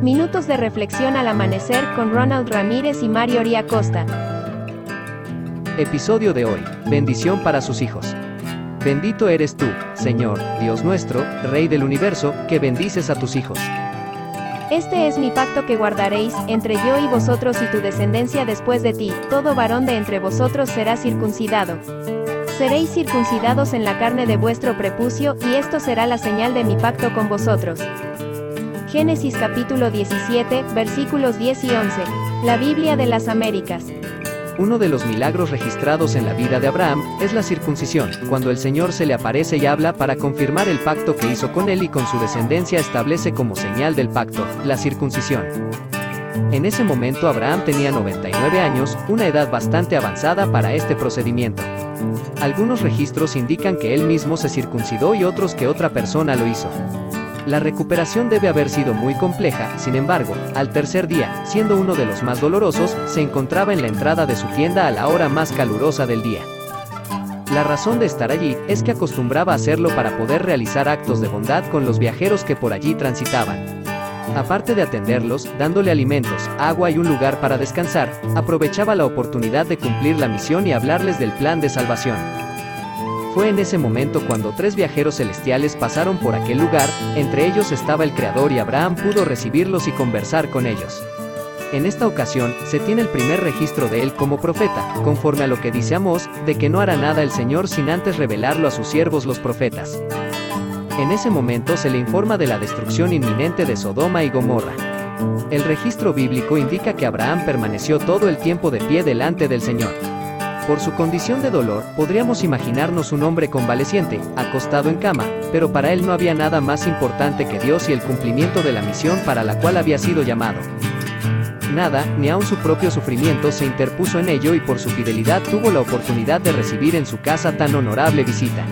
Minutos de reflexión al amanecer con Ronald Ramírez y Mario Costa. Episodio de hoy. Bendición para sus hijos. Bendito eres tú, Señor, Dios nuestro, Rey del universo, que bendices a tus hijos. Este es mi pacto que guardaréis, entre yo y vosotros y tu descendencia después de ti, todo varón de entre vosotros será circuncidado. Seréis circuncidados en la carne de vuestro prepucio, y esto será la señal de mi pacto con vosotros. Génesis capítulo 17, versículos 10 y 11. La Biblia de las Américas. Uno de los milagros registrados en la vida de Abraham es la circuncisión, cuando el Señor se le aparece y habla para confirmar el pacto que hizo con él y con su descendencia establece como señal del pacto, la circuncisión. En ese momento Abraham tenía 99 años, una edad bastante avanzada para este procedimiento. Algunos registros indican que él mismo se circuncidó y otros que otra persona lo hizo. La recuperación debe haber sido muy compleja, sin embargo, al tercer día, siendo uno de los más dolorosos, se encontraba en la entrada de su tienda a la hora más calurosa del día. La razón de estar allí es que acostumbraba hacerlo para poder realizar actos de bondad con los viajeros que por allí transitaban. Aparte de atenderlos, dándole alimentos, agua y un lugar para descansar, aprovechaba la oportunidad de cumplir la misión y hablarles del plan de salvación. Fue en ese momento cuando tres viajeros celestiales pasaron por aquel lugar, entre ellos estaba el Creador y Abraham pudo recibirlos y conversar con ellos. En esta ocasión, se tiene el primer registro de él como profeta, conforme a lo que dice Amós, de que no hará nada el Señor sin antes revelarlo a sus siervos los profetas. En ese momento se le informa de la destrucción inminente de Sodoma y Gomorra. El registro bíblico indica que Abraham permaneció todo el tiempo de pie delante del Señor. Por su condición de dolor, podríamos imaginarnos un hombre convaleciente, acostado en cama, pero para él no había nada más importante que Dios y el cumplimiento de la misión para la cual había sido llamado. Nada, ni aun su propio sufrimiento se interpuso en ello y por su fidelidad tuvo la oportunidad de recibir en su casa tan honorable visita.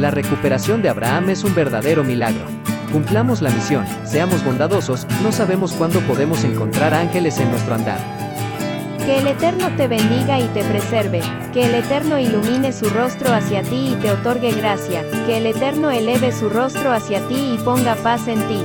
La recuperación de Abraham es un verdadero milagro. Cumplamos la misión, seamos bondadosos, no sabemos cuándo podemos encontrar ángeles en nuestro andar. Que el Eterno te bendiga y te preserve, que el Eterno ilumine su rostro hacia ti y te otorgue gracia, que el Eterno eleve su rostro hacia ti y ponga paz en ti.